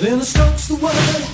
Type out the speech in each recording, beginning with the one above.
Then it strikes the word.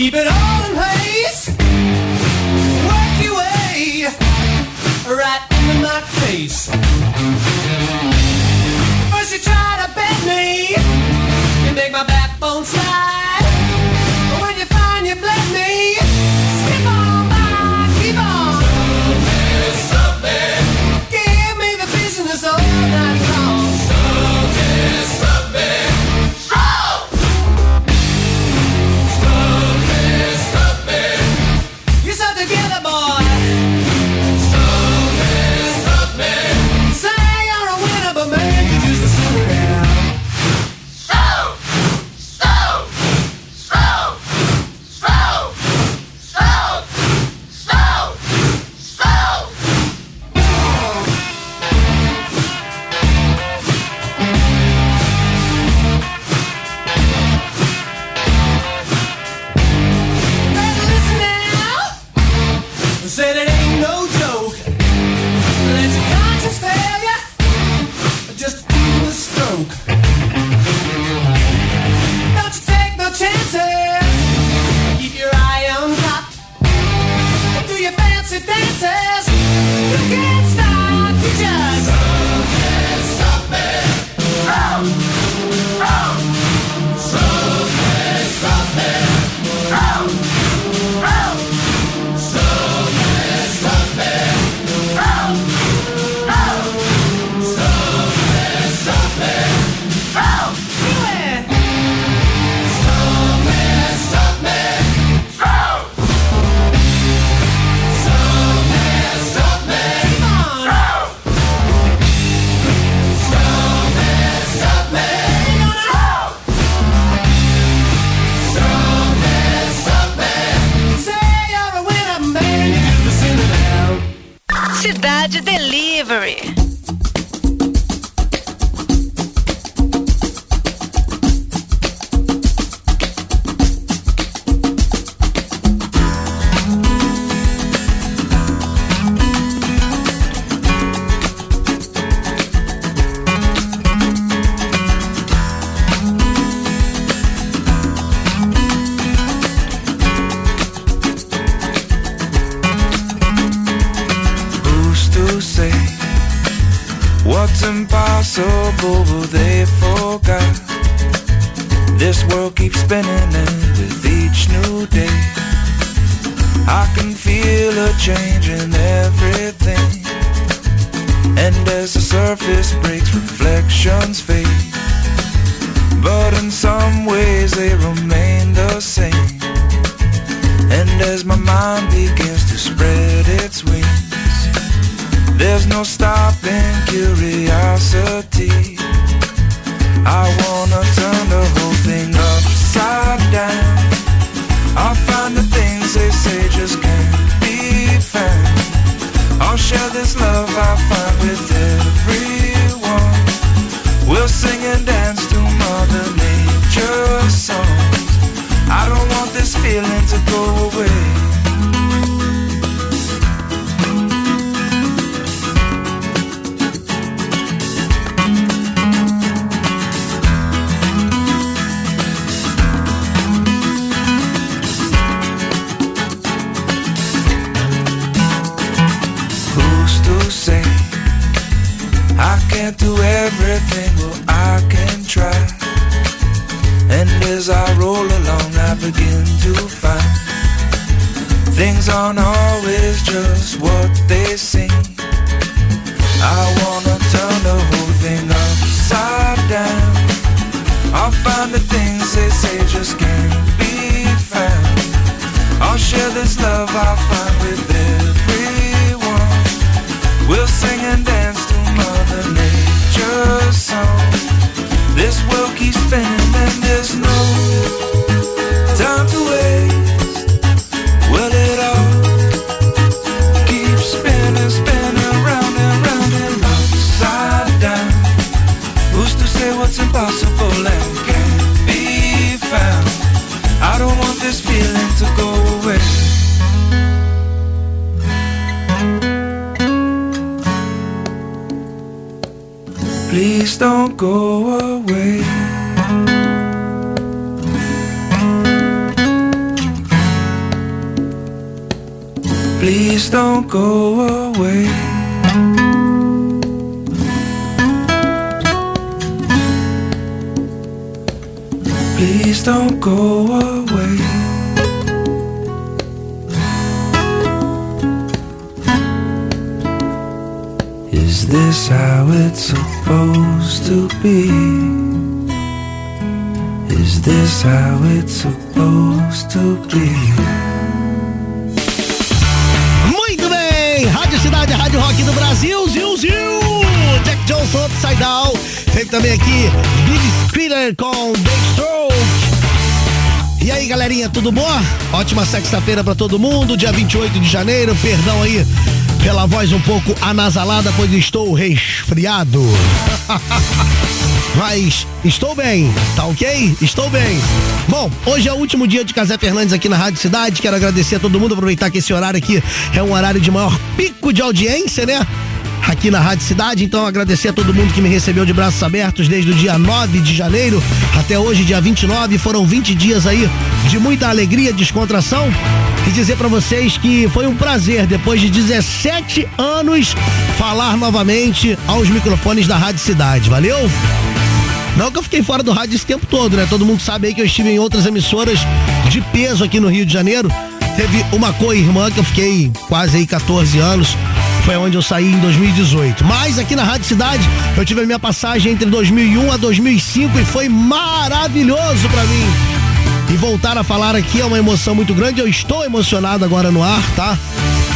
Keep it all in place. Work your way right into my face. First you try to bend me and make my backbone slide. Oh! And dance to Mother Nature's songs. I don't want this feeling to go away. Who's to say? I can't do everything, as I roll along, I begin to find things aren't always just what they seem. I wanna turn the whole thing upside down. I'll find the things they say just can't be found. I'll share this love I find with everyone. We'll sing and dance spinning there's no time to it all keeps spinning, spinning round and round and upside down. Who's to say what's impossible and can't be found? I don't want this feeling to go away. Please don't go Please don't go away. this how it's supposed to be? Is this how it's supposed to be? Muito bem! Rádio Cidade, Rádio Rock do Brasil, Zil Zil! Jack Johnson Upside Down. Teve também aqui Billy Squiller com The Stroke. E aí, galerinha, tudo bom? Ótima sexta-feira para todo mundo, dia 28 de janeiro. Perdão aí pela voz um pouco anasalada, pois estou resfriado. Mas estou bem, tá ok? Estou bem. Bom, hoje é o último dia de Casé Fernandes aqui na Rádio Cidade. Quero agradecer a todo mundo, aproveitar que esse horário aqui é um horário de maior pico de audiência, né? Aqui na Rádio Cidade. Então, agradecer a todo mundo que me recebeu de braços abertos desde o dia 9 de janeiro até hoje, dia 29. Foram 20 dias aí de muita alegria, descontração. E dizer para vocês que foi um prazer, depois de 17 anos, falar novamente aos microfones da Rádio Cidade. Valeu? Não que eu fiquei fora do rádio esse tempo todo, né? Todo mundo sabe aí que eu estive em outras emissoras de peso aqui no Rio de Janeiro. Teve uma co-irmã que eu fiquei quase aí 14 anos foi onde eu saí em 2018. Mas aqui na Rádio Cidade, eu tive a minha passagem entre 2001 a 2005 e foi maravilhoso para mim. E voltar a falar aqui é uma emoção muito grande. Eu estou emocionado agora no ar, tá?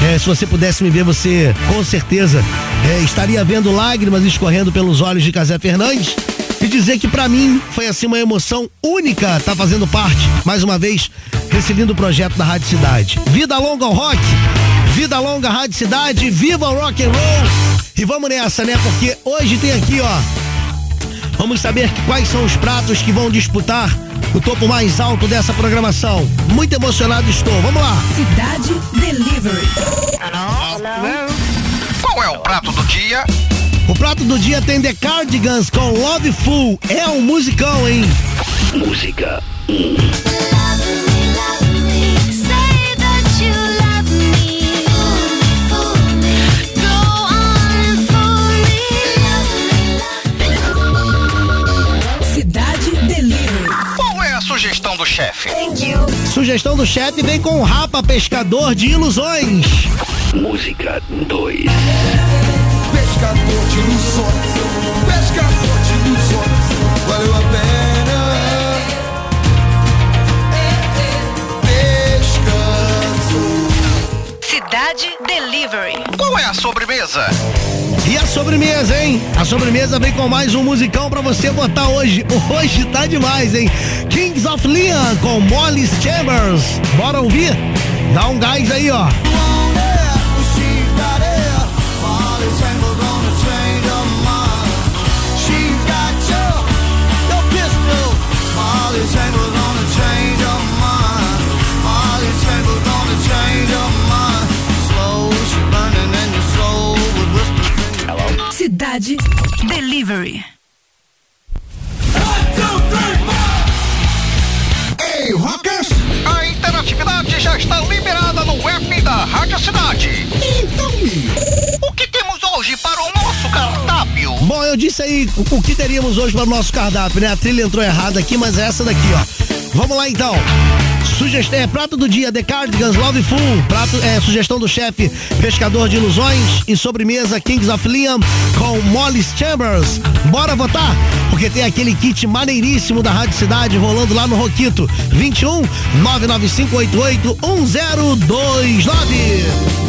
É, se você pudesse me ver, você com certeza é, estaria vendo lágrimas escorrendo pelos olhos de Casé Fernandes. E dizer que para mim foi assim uma emoção única tá fazendo parte, mais uma vez, recebendo o projeto da Rádio Cidade. Vida longa ao rock! Vida longa, Rádio Cidade, viva o rock and roll. E vamos nessa, né? Porque hoje tem aqui, ó. Vamos saber quais são os pratos que vão disputar o topo mais alto dessa programação. Muito emocionado estou. Vamos lá. Cidade Delivery. Qual é o prato do dia? O prato do dia tem The Cardigans com Love Full. É um musicão, hein? Música 1. Sugestão do chefe? Sugestão do chefe vem com o Rapa Pescador de Ilusões. Música 2. Pescador de ilusões, pescador de ilusões, valeu a pena. Pescador. Cidade Delivery. Qual é a sobremesa? E a sobremesa, hein? A sobremesa vem com mais um musicão pra você botar hoje. Hoje tá demais, hein? Kings of Leon com Molly Chambers. Bora ouvir? Dá um gás aí, ó. Cidade Delivery. Rockers! A interatividade já está liberada no app da Rádio Cidade. Então, teríamos hoje para o nosso cardápio? Bom, eu disse aí o, que teríamos hoje para o nosso cardápio, né? A trilha entrou errada aqui, mas é essa daqui, ó. Vamos lá então. Sugestão é prato do dia, The Cardigans, Love Full. Prato é sugestão do chefe Pescador de Ilusões e sobremesa Kings of Liam com Molly Chambers. Bora votar? Porque tem aquele kit maneiríssimo da Rádio Cidade rolando lá no Roquito. 21 99588 1029.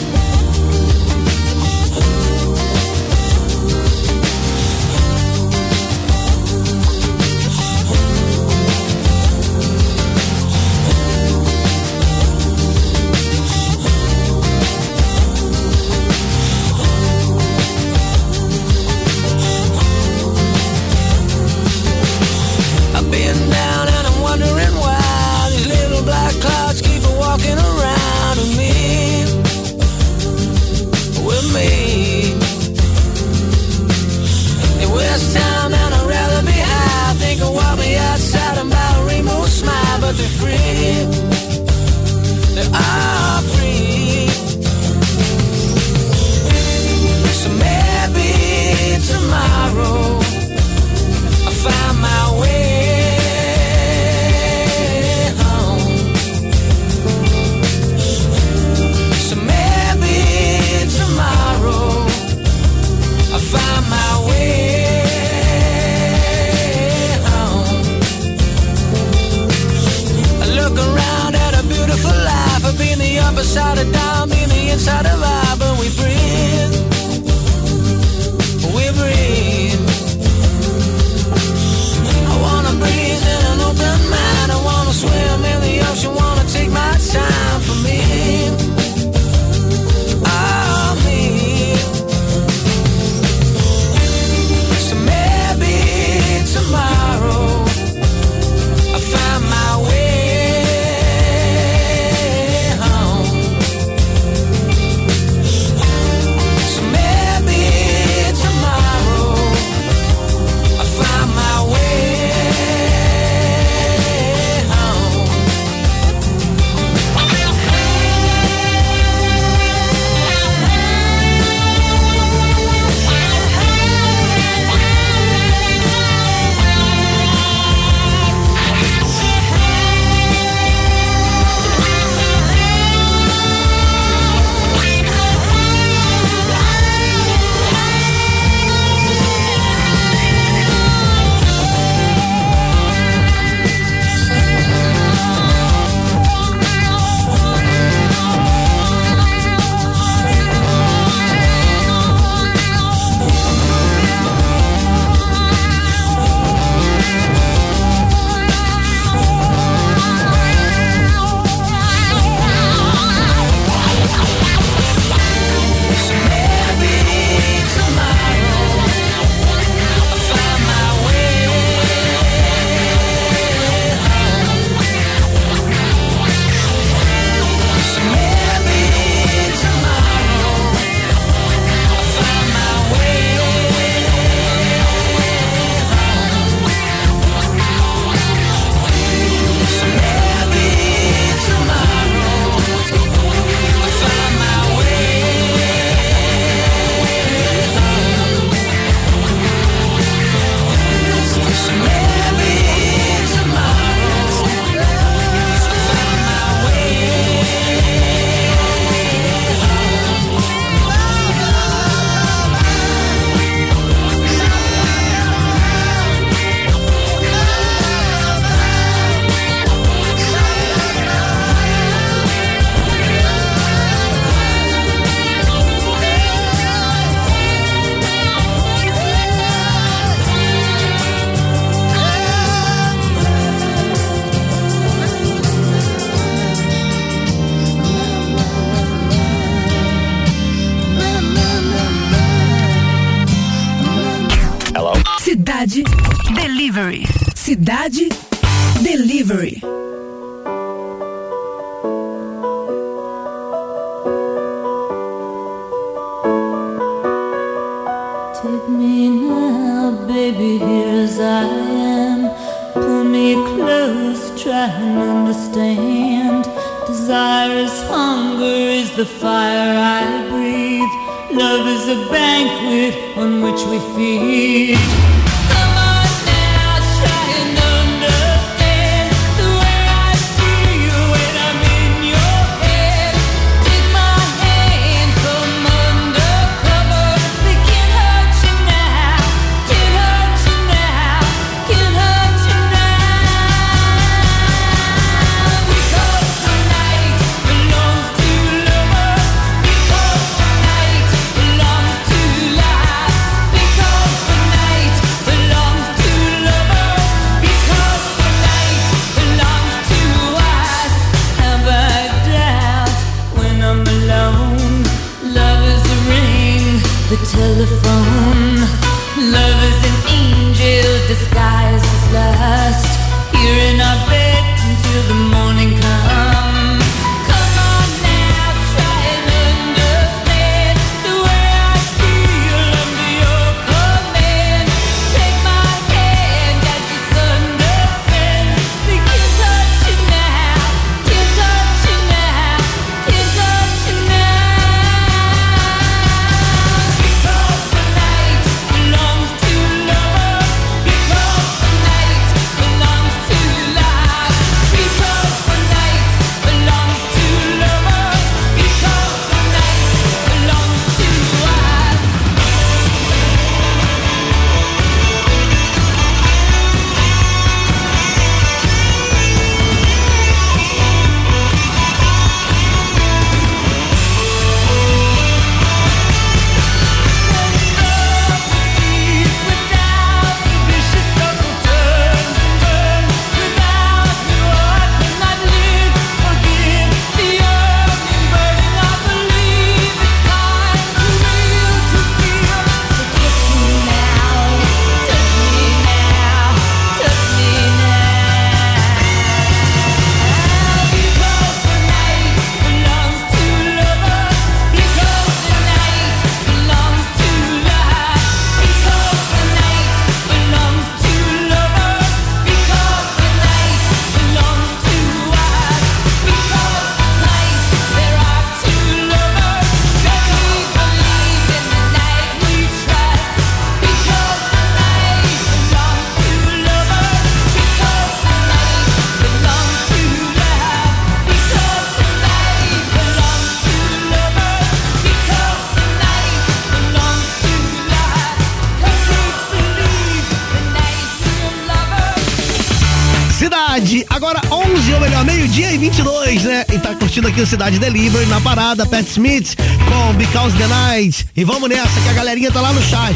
Aqui o Cidade Delivery na parada, Pat Smith com Because the Night. E vamos nessa, que a galerinha tá lá no chat.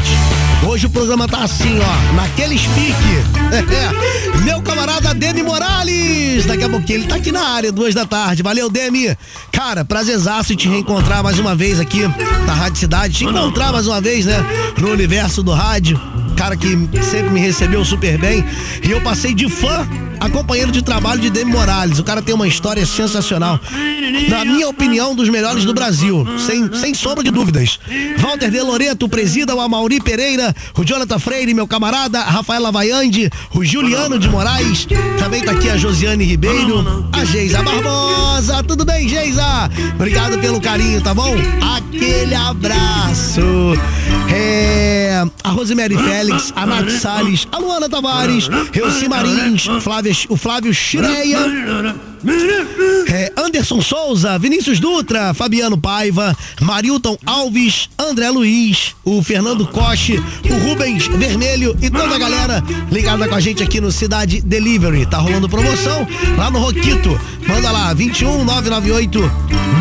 Hoje o programa tá assim, ó, naquele speak. Meu camarada Demi Morales, daqui a pouquinho ele tá aqui na área, duas da tarde. Valeu, Demi. Cara, prazerzaço te reencontrar mais uma vez aqui na Rádio Cidade. Te encontrar mais uma vez, né? No universo do rádio cara que sempre me recebeu super bem. E eu passei de fã a companheiro de trabalho de Demi Morales. O cara tem uma história sensacional. Na minha opinião, dos melhores do Brasil. Sem, sem sombra de dúvidas. Walter De Loreto, presida, o Amauri Pereira, o Jonathan Freire, meu camarada, Rafael Lavaiande, o Juliano de Moraes. Também tá aqui a Josiane Ribeiro, a Geisa Barbosa. Tudo bem, Geisa? Obrigado pelo carinho, tá bom? Aquele abraço. É, a Rosemary Félix, a Nath Salles, a Luana Tavares, Elci Marins, Flávia, o Flávio Chireia, é, Anderson Souza, Vinícius Dutra, Fabiano Paiva, Marilton Alves, André Luiz, o Fernando Coche, o Rubens Vermelho e toda a galera ligada com a gente aqui no Cidade Delivery. Tá rolando promoção lá no Roquito. Manda lá, 21 998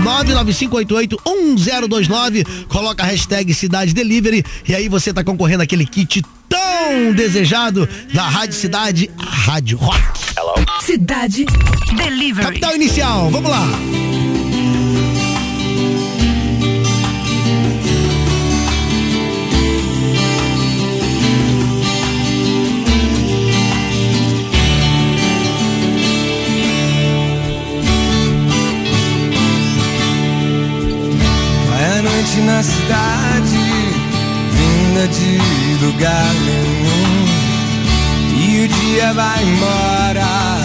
99588 1029. Coloca a hashtag Cidade Delivery e aí você tá concorrendo aquele kit tão desejado da Rádio Cidade, a Rádio Rock. Cidade Delivery. Capital inicial, vamos lá. Noite na cidade, de lugar nenhum. E o dia vai embora,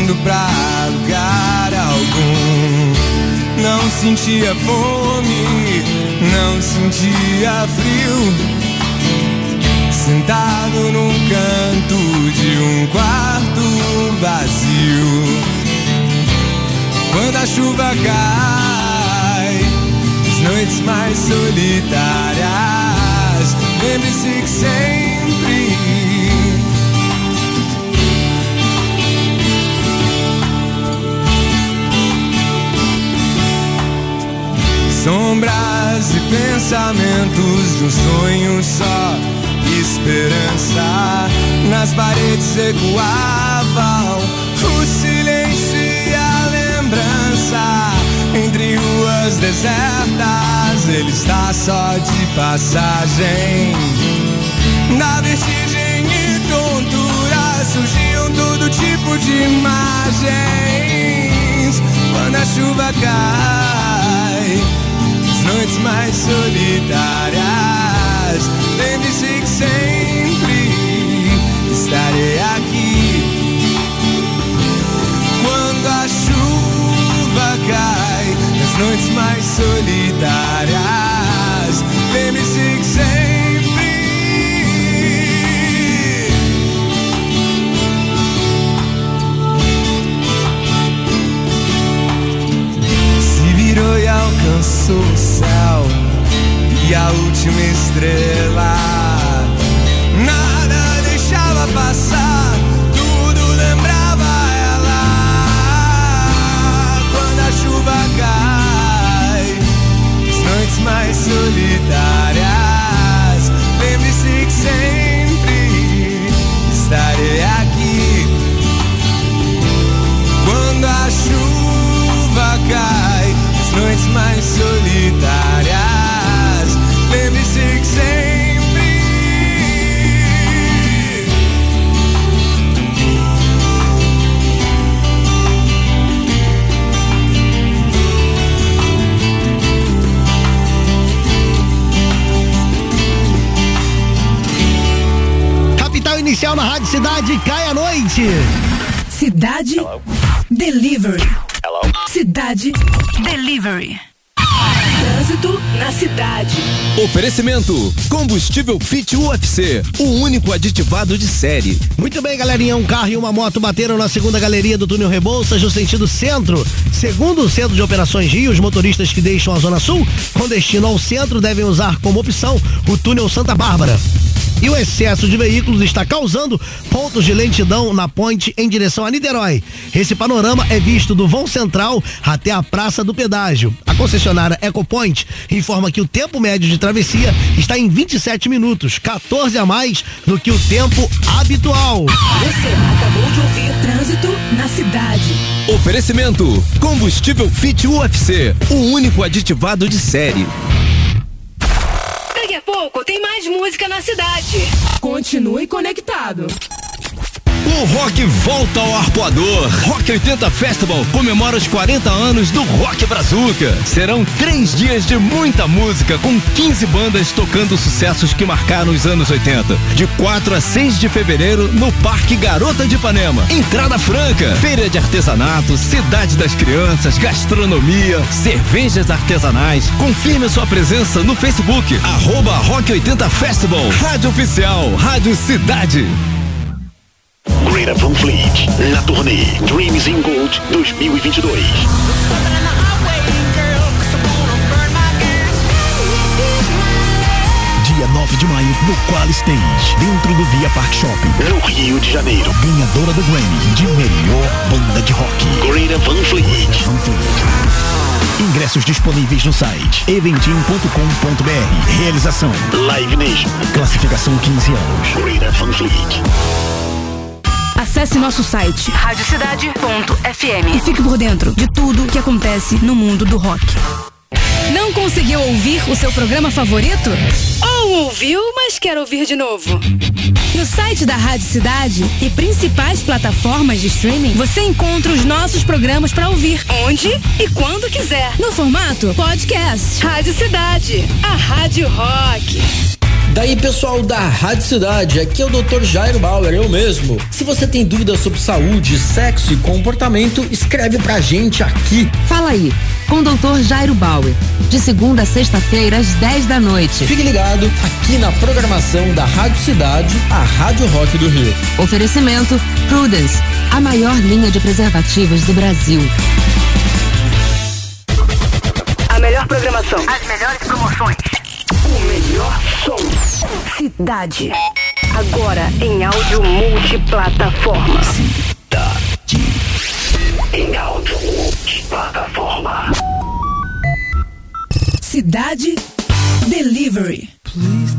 indo pra lugar algum. não sentia fome, não sentia frio. Sentado num canto de um quarto vazio. Quando a chuva cai, as noites mais solitárias, lembre-se que sempre Sombras e pensamentos de um sonho só. Esperança nas paredes ecoavam. O silêncio e a lembrança. Entre ruas desertas, ele está só de passagem. Na vertigem e tontura surgiam todo tipo de imagens. Quando a chuva cai as noites mais solitárias. Lembre-se que sempre estarei noites mais solitárias. Lembre-se sempre. se virou e alcançou o céu e a última estrela. Nada deixava passar, mais solitárias. Lembre-se que sempre Cidade, cai à noite. Cidade Delivery. Cidade Delivery. Trânsito na cidade. Oferecimento: Combustível Fit UFC, o único aditivado de série. Muito bem, galerinha. Um carro e uma moto bateram na segunda galeria do túnel Rebouças, no sentido centro. Segundo o Centro de Operações Rio, os motoristas que deixam a Zona Sul com destino ao centro devem usar como opção o túnel Santa Bárbara. E o excesso de veículos está causando pontos de lentidão na ponte em direção a Niterói. Esse panorama é visto do vão central até a Praça do Pedágio. A concessionária EcoPoint informa que o tempo médio de travessia está em 27 minutos, 14 a mais do que o tempo habitual. Você acabou de ouvir Trânsito na cidade. Oferecimento: Combustível Fit UFC, o único aditivado de série. Pouco tem mais música na cidade. Continue conectado. O rock volta ao arpoador. Rock 80 Festival comemora os 40 anos do Rock Brazuca. Serão três dias de muita música, com 15 bandas tocando sucessos que marcaram os anos 80. De 4 a 6 de fevereiro, no Parque Garota de Ipanema. Entrada franca, feira de artesanato, cidade das crianças, gastronomia, cervejas artesanais. Confirme sua presença no Facebook, arroba Rock 80 Festival. Rádio Oficial, Rádio Cidade. Greta Van Fleet, na turnê Dreams in Gold 2022. Dia 9 de maio, no Qual Stage, dentro do Via Park Shopping. No Rio de Janeiro, Ganhadora do Grammy de melhor banda de rock. Greta Van Fleet. Van Fleet. Ingressos disponíveis no site eventim.com.br. Realização Live Nation. Classificação 15 anos. Greta Van Fleet. Acesse nosso site radiocidade.fm e fique por dentro de tudo que acontece no mundo do rock. Não conseguiu ouvir o seu programa favorito? Ou ouviu, mas quer ouvir de novo? No site da Rádio Cidade e principais plataformas de streaming, você encontra os nossos programas para ouvir onde e quando quiser. No formato podcast. Rádio Cidade, a Rádio Rock. Daí, pessoal da Rádio Cidade, aqui é o Dr. Jairo Bauer, eu mesmo. Se você tem dúvidas sobre saúde, sexo e comportamento, escreve pra gente aqui. Fala aí, com o Dr. Jairo Bauer, de segunda a sexta-feira às 10 da noite. Fique ligado aqui na programação da Rádio Cidade, a Rádio Rock do Rio. Oferecimento Prudence, a maior linha de preservativos do Brasil. A melhor programação. As melhores promoções. O melhor som. Cidade. Agora em áudio multiplataforma. Cidade. Em áudio multiplataforma. Cidade Delivery. As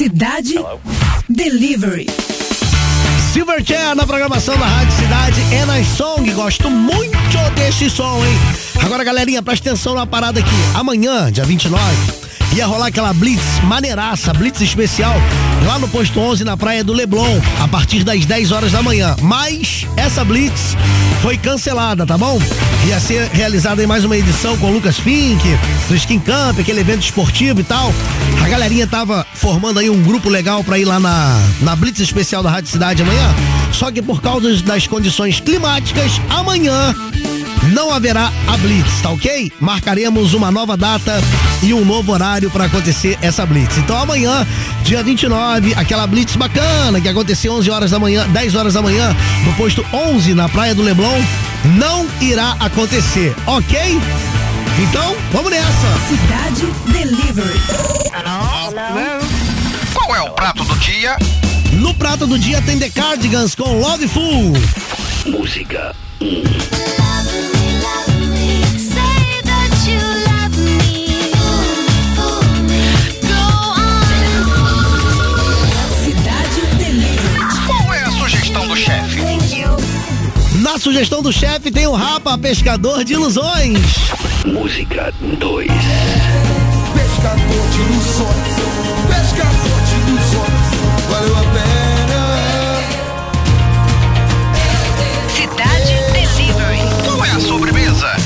Cidade Delivery. Silverchair na programação da Rádio Cidade é na Song. Gosto muito desse som, hein? Agora, galerinha, presta atenção na parada aqui. Amanhã, dia 29, ia rolar aquela blitz maneiraça, blitz especial, lá no posto 11 na praia do Leblon, a partir das 10 horas da manhã. Mas essa blitz foi cancelada, tá bom? Ia ser realizada em mais uma edição com o Lucas Fink, do Skin Camp, aquele evento esportivo e tal. A galerinha tava formando aí um grupo legal pra ir lá na, na blitz especial da Rádio Cidade amanhã. Só que por causa das condições climáticas, amanhã não haverá a Blitz, tá ok? Marcaremos uma nova data e um novo horário para acontecer essa blitz. Então amanhã, dia 29, aquela blitz bacana que aconteceu 11 horas da manhã, 10 horas da manhã, no posto 11 na Praia do Leblon, não irá acontecer, ok? Então, vamos nessa. Cidade Delivery. Qual é o prato do dia? No prato do dia tem The Cardigans com Love Full. Música sugestão do chefe tem o Rapa Pescador de Ilusões. Música 2 Pescador de ilusões, pescador de ilusões, valeu a pena. Cidade Delivery. Qual é a sobremesa?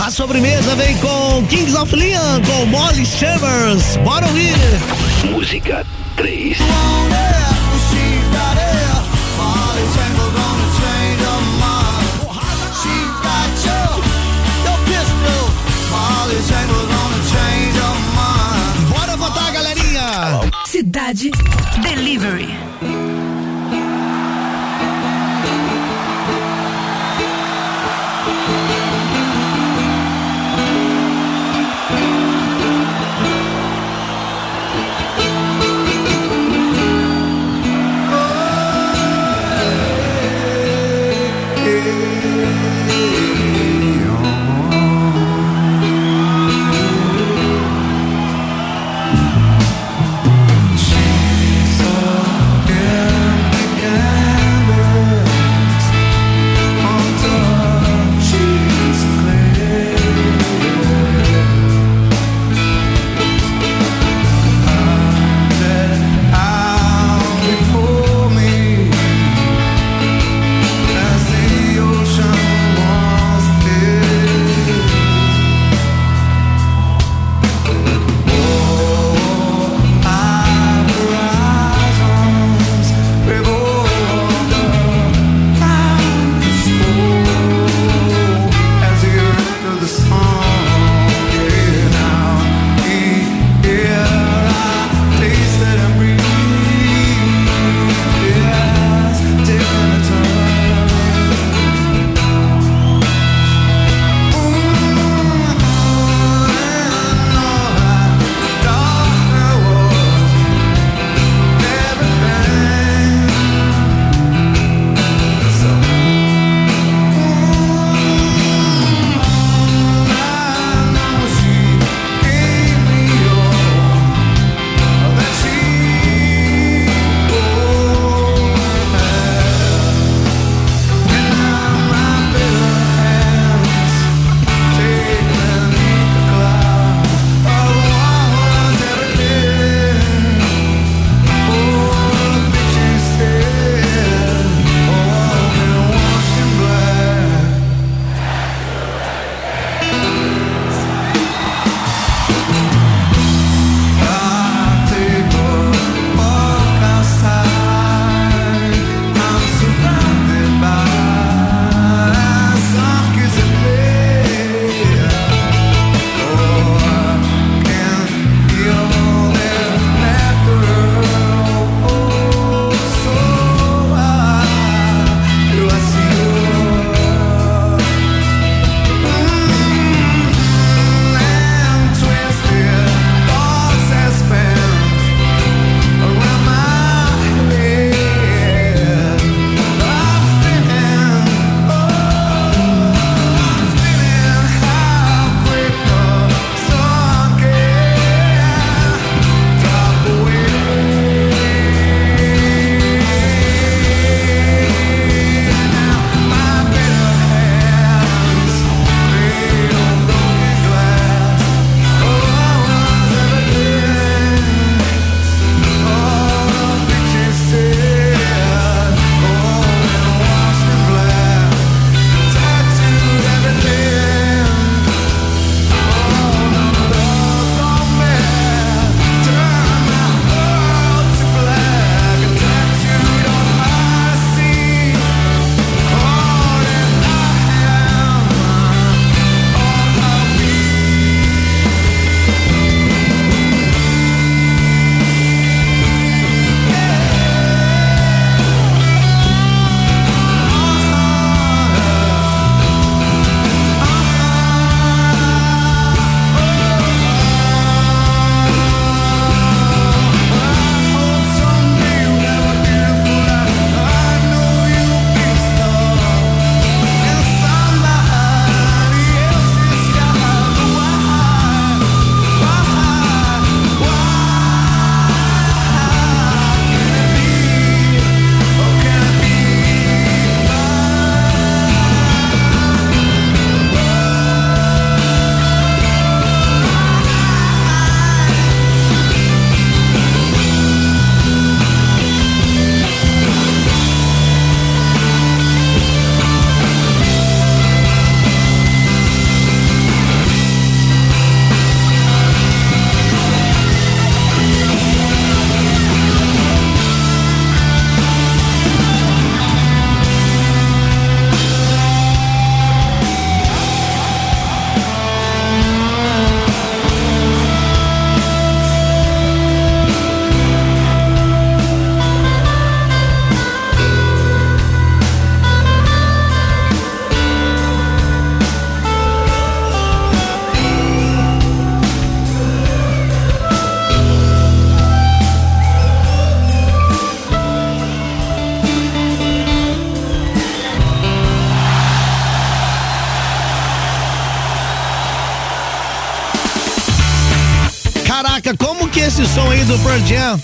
A sobremesa vem com Kings of Leon, com Molly Chambers. Bora ouvir. Música 3 Delivery. Pearl Jam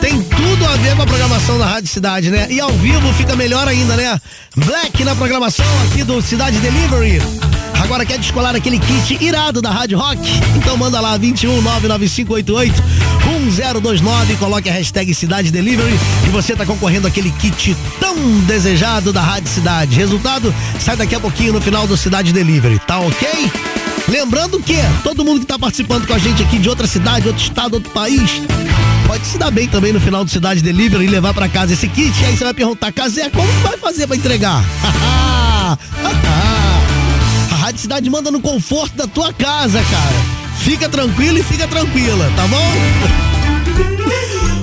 tem tudo a ver com a programação da Rádio Cidade, né? E ao vivo fica melhor ainda, né? Black na programação aqui do Cidade Delivery. Agora quer descolar aquele kit irado da Rádio Rock? Então manda lá 21 99588 1029, coloque a hashtag Cidade Delivery e você tá concorrendo aquele kit tão desejado da Rádio Cidade. Resultado sai daqui a pouquinho no final do Cidade Delivery, tá ok? Lembrando que todo mundo que tá participando com a gente aqui de outra cidade, outro estado, outro país, pode se dar bem também no final do Cidade Delivery e levar pra casa esse kit. E aí você vai perguntar, Casé, como vai fazer pra entregar? A Rádio Cidade manda no conforto da tua casa, cara. Fica tranquilo e fica tranquila, tá bom?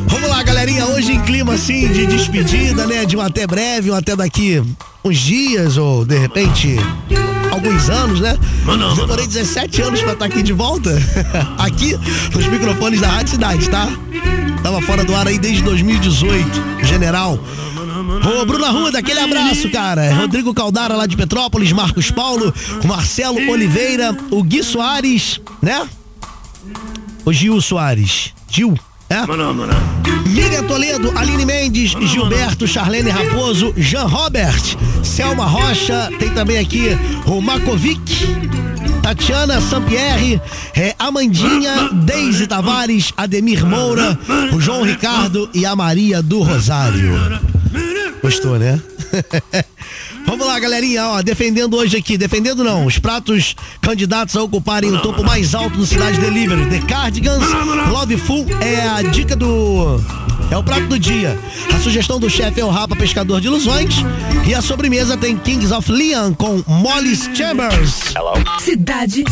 Vamos lá, galerinha. Hoje em clima assim de despedida, né? De um até breve, um até daqui uns dias ou de repente alguns anos, né? Demorei 17 anos pra estar aqui de volta. aqui nos microfones da Rádio Cidade, tá? Tava fora do ar aí desde 2018, general. Ô, Bruno Arruda, aquele abraço, cara. Rodrigo Caldara lá de Petrópolis, Marcos Paulo, Marcelo Oliveira, o Gui Soares, né? O Gil Soares. Gil, é? Miriam Toledo, Aline Mendes, Gilberto, Charlene Raposo, Jean Robert, Selma Rocha, tem também aqui o Makovic, Tatiana Sampierre, é, Amandinha, Deise Tavares, Ademir Moura, o João Ricardo e a Maria do Rosário. Gostou, né? Vamos lá, galerinha, ó, defendendo hoje aqui, defendendo não, os pratos candidatos a ocuparem o topo mais alto do Cidade Delivery. The Cardigans, Love Full é a dica do. É o prato do dia. A sugestão do chefe é o Rapa Pescador de Ilusões. E a sobremesa tem Kings of Leon com Molly's Chambers. Cidade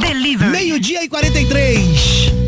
Delivery. Meio-dia e 43.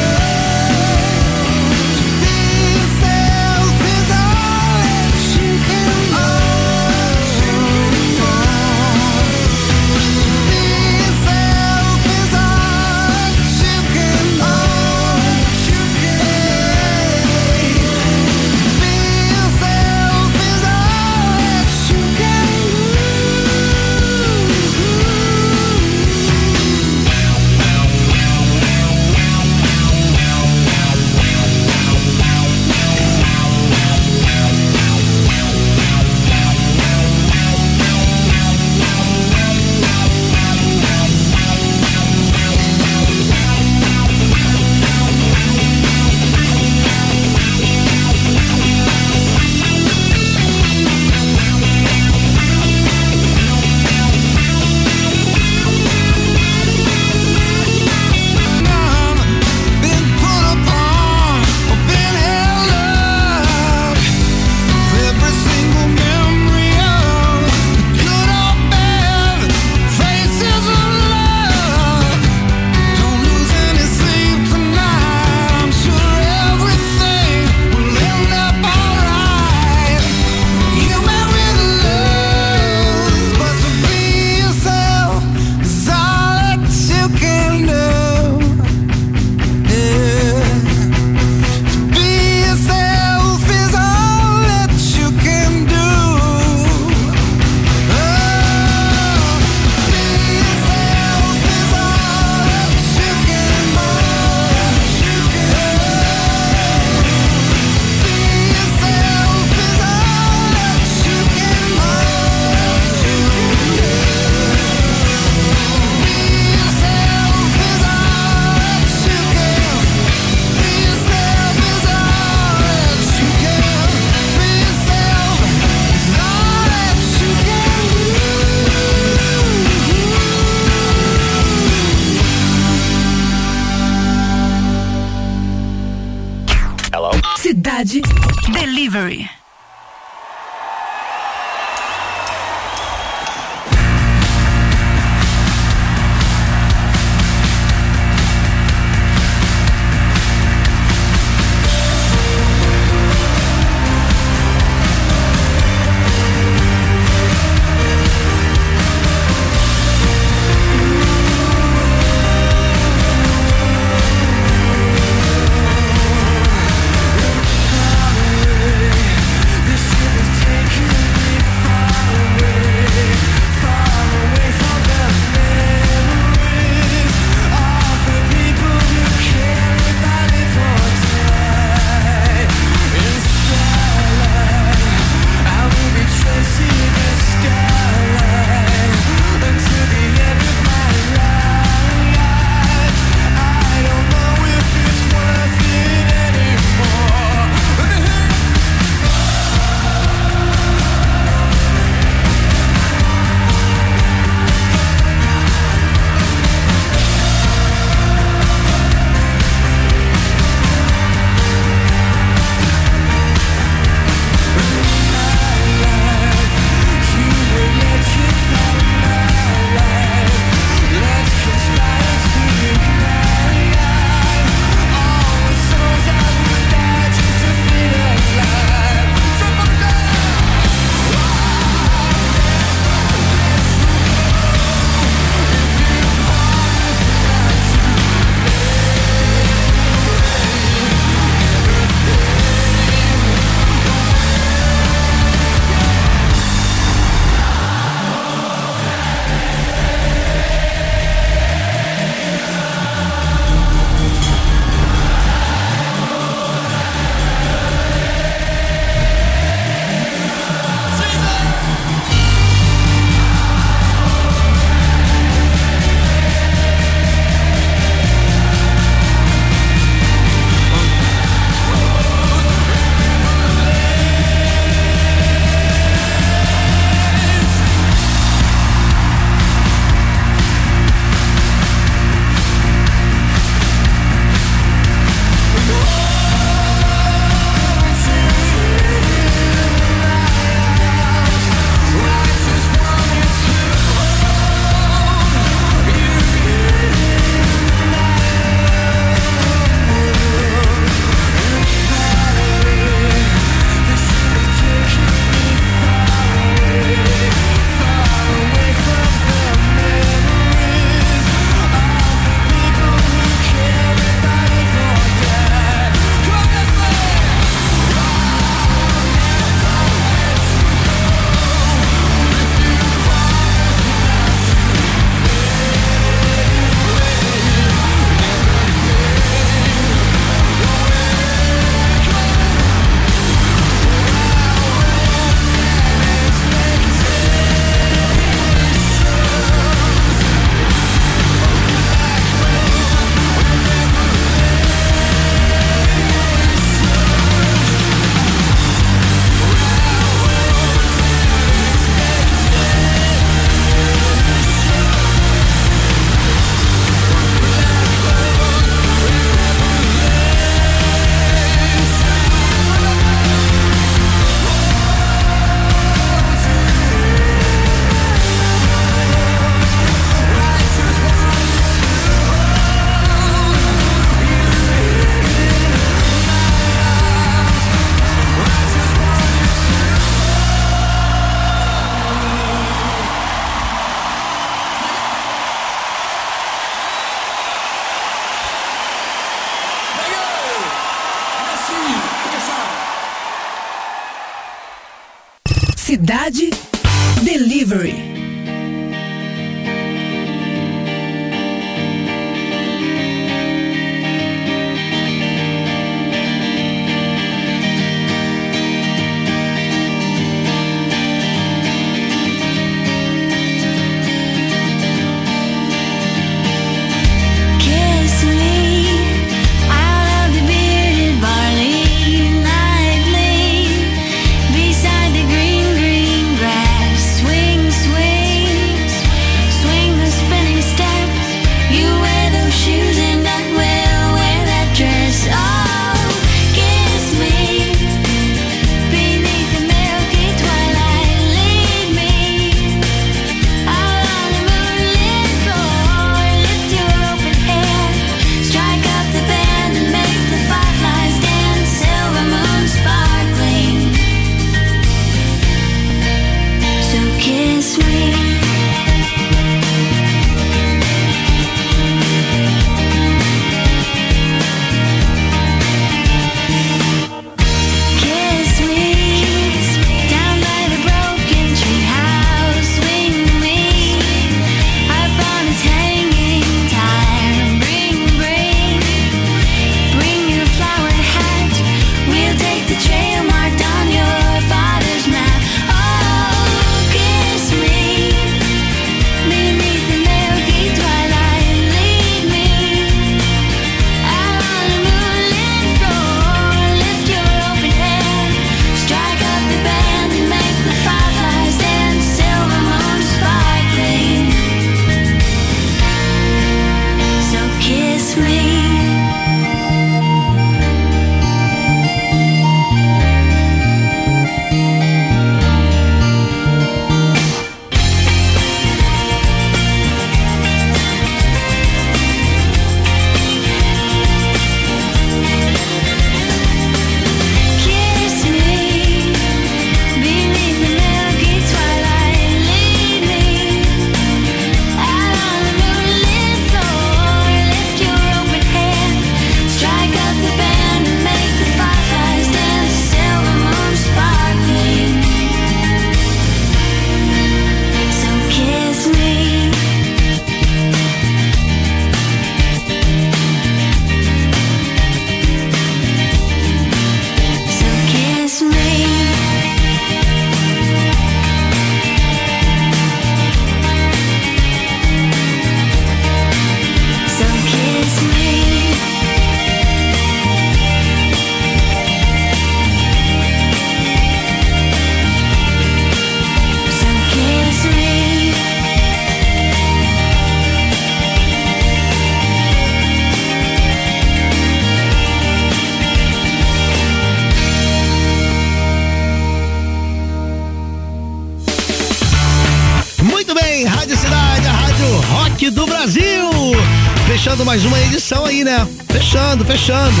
Mais uma edição aí, né? Fechando, fechando.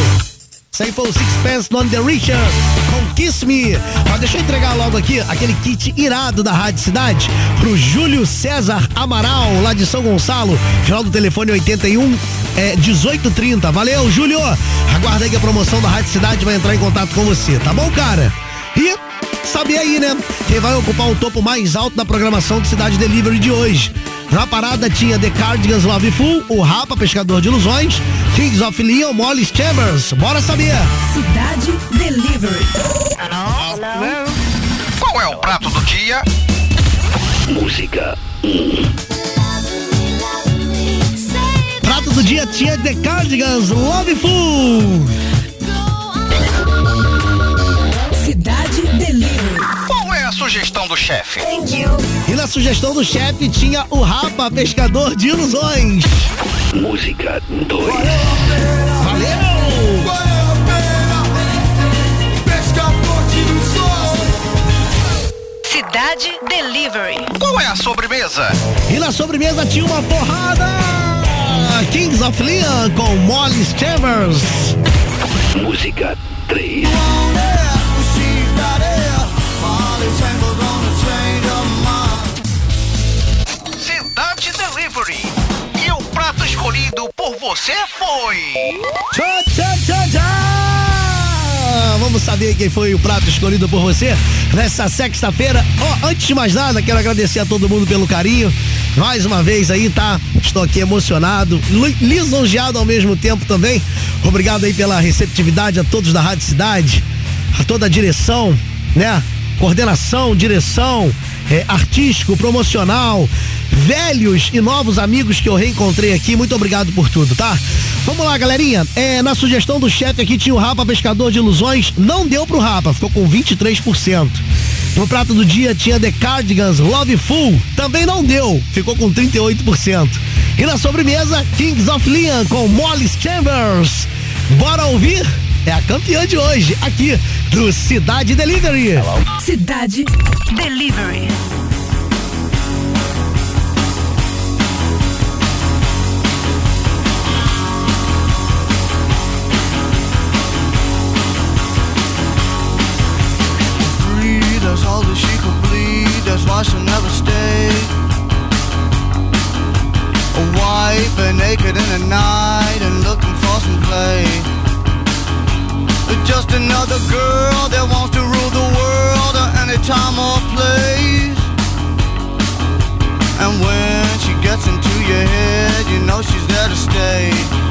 Isso aí foi o Sixpence on the Richard com Kiss Me. Ó, deixa eu entregar logo aqui aquele kit irado da Rádio Cidade pro Júlio César Amaral, lá de São Gonçalo. Final do telefone 81 é 1830. Valeu, Júlio. Aguarda aí que a promoção da Rádio Cidade vai entrar em contato com você, tá bom, cara? E sabe aí, né? Quem vai ocupar o topo mais alto da programação do Cidade Delivery de hoje. Na parada tinha The Cardigans Love Full, o Rapa, Pescador de Ilusões, Kings of Leon, Molly Chambers. Bora saber! Cidade Delivery. Qual é o prato do dia? Música Prato do dia tinha The Cardigans Love Full. Sugestão do chefe? E na sugestão do chefe tinha o Rapa, Pescador de Ilusões. Música 2 Valeu! Pescador de ilusões. Cidade Delivery. Qual é a sobremesa? E na sobremesa tinha uma porrada! Kings of Leon com Molly Chambers. Música 3 saber quem foi o prato escolhido por você nessa sexta-feira. Ó, antes de mais nada, quero agradecer a todo mundo pelo carinho. Mais uma vez aí, tá? Estou aqui emocionado, li- lisonjeado ao mesmo tempo também. Obrigado aí pela receptividade a todos da Rádio Cidade, a toda a direção, né? Coordenação, direção, é, artístico, promocional, velhos e novos amigos que eu reencontrei aqui. Muito obrigado por tudo, tá? Vamos lá, galerinha. É, na sugestão do chefe aqui tinha o Rapa Pescador de Ilusões. Não deu pro Rapa, ficou com 23%. No prato do dia tinha The Cardigans Love Full. Também não deu, ficou com 38%. E na sobremesa, Kings of Leon com Molly Chambers. Bora ouvir? É a campeã de hoje, aqui do Cidade Delivery. Cidade Delivery. Why she'll never stay. A wife, but naked in the night and looking for some play. Just another girl that wants to rule the world at any time or place. And when she gets into your head, you know she's there to stay.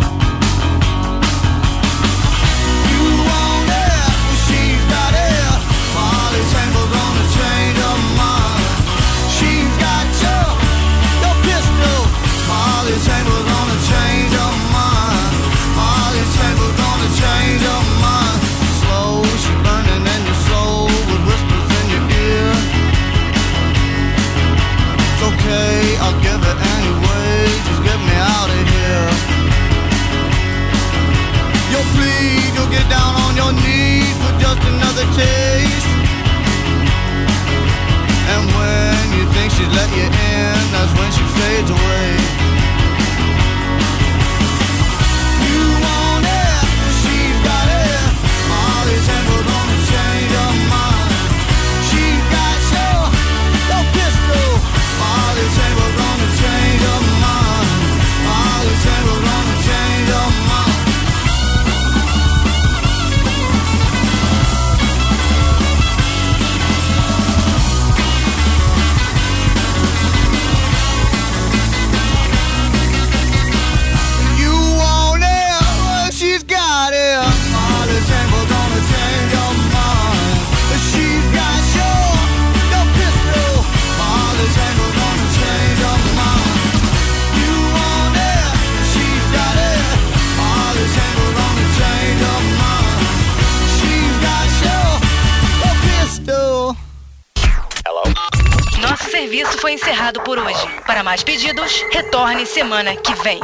Retorne semana que vem.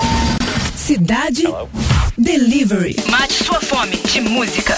Cidade Delivery. Mate sua fome de música.